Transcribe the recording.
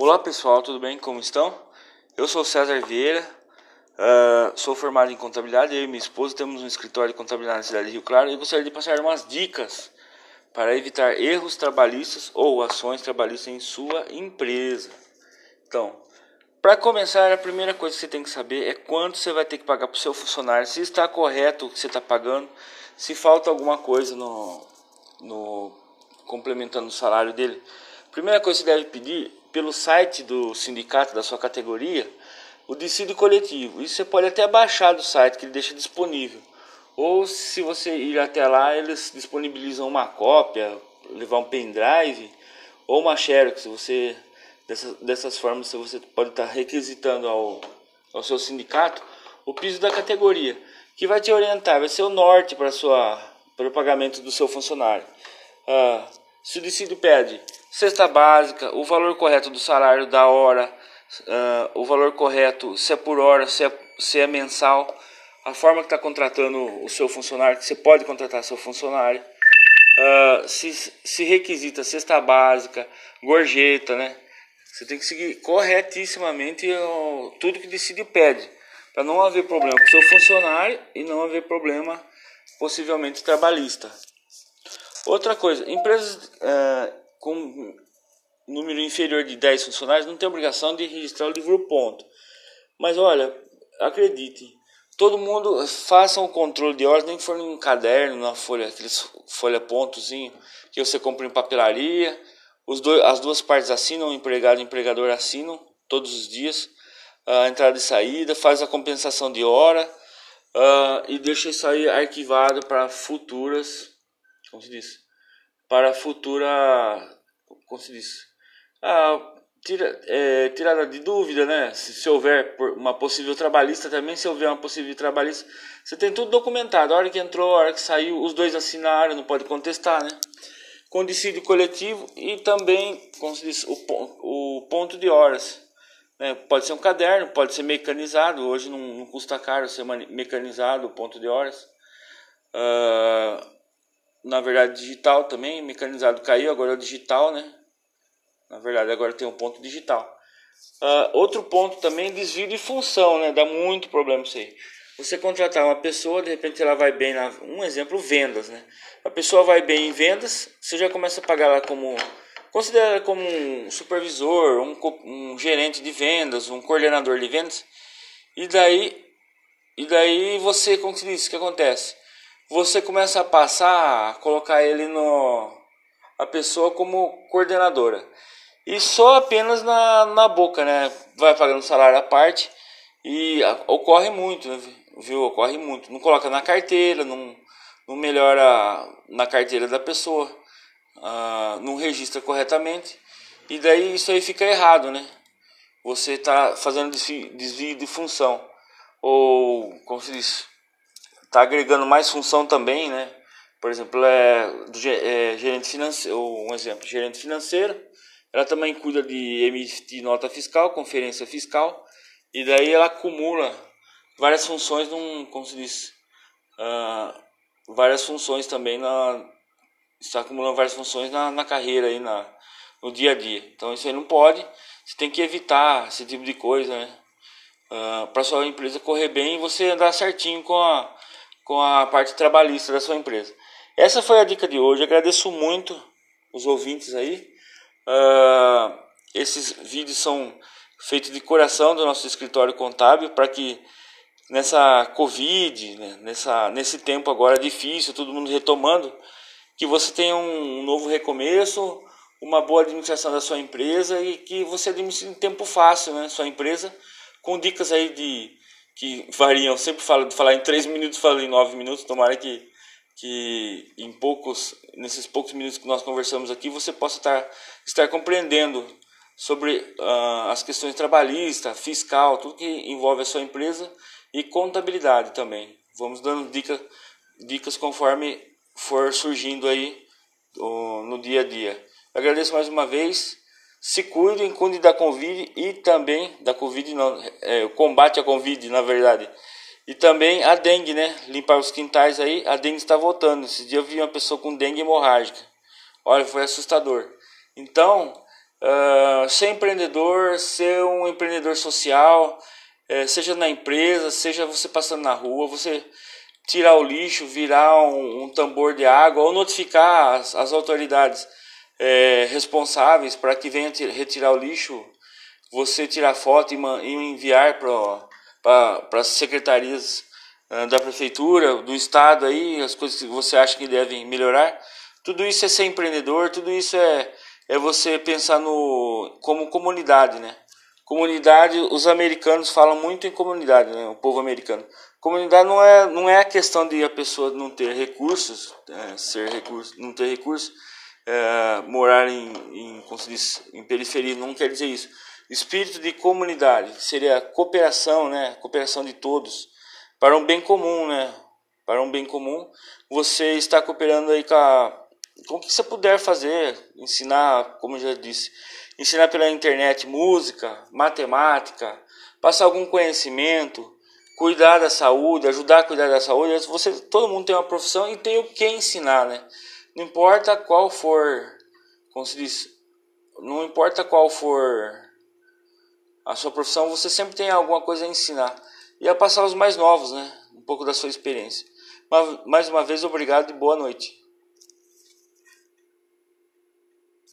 Olá pessoal, tudo bem? Como estão? Eu sou César Vieira, uh, sou formado em contabilidade. Eu e minha esposa temos um escritório de contabilidade na cidade de Rio Claro e gostaria de passar umas dicas para evitar erros trabalhistas ou ações trabalhistas em sua empresa. Então, para começar, a primeira coisa que você tem que saber é quanto você vai ter que pagar para o seu funcionário, se está correto o que você está pagando, se falta alguma coisa no, no complementando o salário dele. Primeira coisa que você deve pedir pelo site do sindicato da sua categoria o dissídio coletivo. Isso você pode até baixar do site que ele deixa disponível. Ou se você ir até lá, eles disponibilizam uma cópia, levar um pendrive ou uma xerox. Você dessas, dessas formas você pode estar requisitando ao, ao seu sindicato o piso da categoria, que vai te orientar, vai ser o norte para sua para o pagamento do seu funcionário. Ah, se o dissídio pede cesta básica, o valor correto do salário da hora, uh, o valor correto, se é por hora, se é, se é mensal, a forma que está contratando o seu funcionário, que você pode contratar seu funcionário, uh, se, se requisita cesta básica, gorjeta, né? Você tem que seguir corretissimamente tudo que decide pede, para não haver problema com o seu funcionário e não haver problema possivelmente trabalhista. Outra coisa, empresas uh, com número inferior de 10 funcionários não tem obrigação de registrar o livro ponto. Mas olha, acredite, todo mundo faça um controle de horas, nem que for um caderno, na folha, aqueles folha pontozinho que você compra em papelaria. Os dois, as duas partes assinam, o empregado e o empregador assinam todos os dias a entrada e saída, faz a compensação de hora uh, e deixa isso aí arquivado para futuras, como se diz, para futura, como se diz, ah, tira, é, tirada de dúvida, né? Se, se, houver uma possível trabalhista também, se houver uma possível trabalhista, você tem tudo documentado. A hora que entrou, a hora que saiu, os dois assinaram, não pode contestar, né? Com dissídio coletivo e também, como se diz, o, o ponto de horas. Né? Pode ser um caderno, pode ser mecanizado. Hoje não, não custa caro ser mecanizado o ponto de horas. Uh, na verdade digital também, mecanizado caiu, agora é o digital, né? Na verdade agora tem um ponto digital. Uh, outro ponto também, desvio de função, né? Dá muito problema isso aí. Você contratar uma pessoa, de repente ela vai bem na. Um exemplo, vendas, né? A pessoa vai bem em vendas, você já começa a pagar ela como. Considera como um supervisor, um, um gerente de vendas, um coordenador de vendas. E daí. E daí você, como se diz, o que acontece? Você começa a passar, a colocar ele no a pessoa como coordenadora. E só apenas na, na boca, né? Vai pagando salário à parte e a, ocorre muito, né? viu? Ocorre muito. Não coloca na carteira, não, não melhora na carteira da pessoa, ah, não registra corretamente. E daí isso aí fica errado, né? Você está fazendo desvio, desvio de função. Ou, como se diz? Está agregando mais função também, né? Por exemplo, é, é gerente financeiro, um exemplo, gerente financeiro, ela também cuida de emitir nota fiscal, conferência fiscal, e daí ela acumula várias funções num, como se diz, uh, várias funções também na está acumulando várias funções na, na carreira aí na no dia a dia. Então isso aí não pode, você tem que evitar esse tipo de coisa, né? Uh, para sua empresa correr bem e você andar certinho com a com a parte trabalhista da sua empresa. Essa foi a dica de hoje. Agradeço muito os ouvintes aí. Uh, esses vídeos são feitos de coração do nosso escritório contábil para que nessa Covid, né, nessa, nesse tempo agora difícil, todo mundo retomando, que você tenha um novo recomeço, uma boa administração da sua empresa e que você administre em tempo fácil, né, sua empresa, com dicas aí de que variam. Sempre falo de falar em 3 minutos, falo em 9 minutos. Tomara que, que em poucos, nesses poucos minutos que nós conversamos aqui, você possa estar, estar compreendendo sobre uh, as questões trabalhistas, fiscal, tudo que envolve a sua empresa e contabilidade também. Vamos dando dica, dicas conforme for surgindo aí uh, no dia a dia. agradeço mais uma vez se cuidem, cuidem da Covid e também da Covid, não, é, combate à Covid, na verdade. E também a dengue, né? Limpar os quintais aí, a dengue está voltando. Esse dia eu vi uma pessoa com dengue hemorrágica. Olha, foi assustador. Então, uh, ser empreendedor, ser um empreendedor social, é, seja na empresa, seja você passando na rua, você tirar o lixo, virar um, um tambor de água ou notificar as, as autoridades é, responsáveis para que venham retirar o lixo, você tirar foto e, e enviar para as secretarias uh, da prefeitura, do estado aí, as coisas que você acha que devem melhorar. Tudo isso é ser empreendedor, tudo isso é, é você pensar no como comunidade, né? Comunidade, os americanos falam muito em comunidade, né? O povo americano. Comunidade não é, não é a questão de a pessoa não ter recursos, é, ser recurso, não ter recursos, é, morar em, em, diz, em periferia, não quer dizer isso. Espírito de comunidade seria cooperação, né? Cooperação de todos para um bem comum, né? Para um bem comum, você está cooperando aí com, a, com o que você puder fazer, ensinar, como já disse, ensinar pela internet música, matemática, passar algum conhecimento, cuidar da saúde, ajudar a cuidar da saúde. Você, todo mundo tem uma profissão e tem o que ensinar, né? Não importa qual for, como se diz, não importa qual for a sua profissão, você sempre tem alguma coisa a ensinar e a passar aos mais novos, né? Um pouco da sua experiência. Mais uma vez, obrigado e boa noite.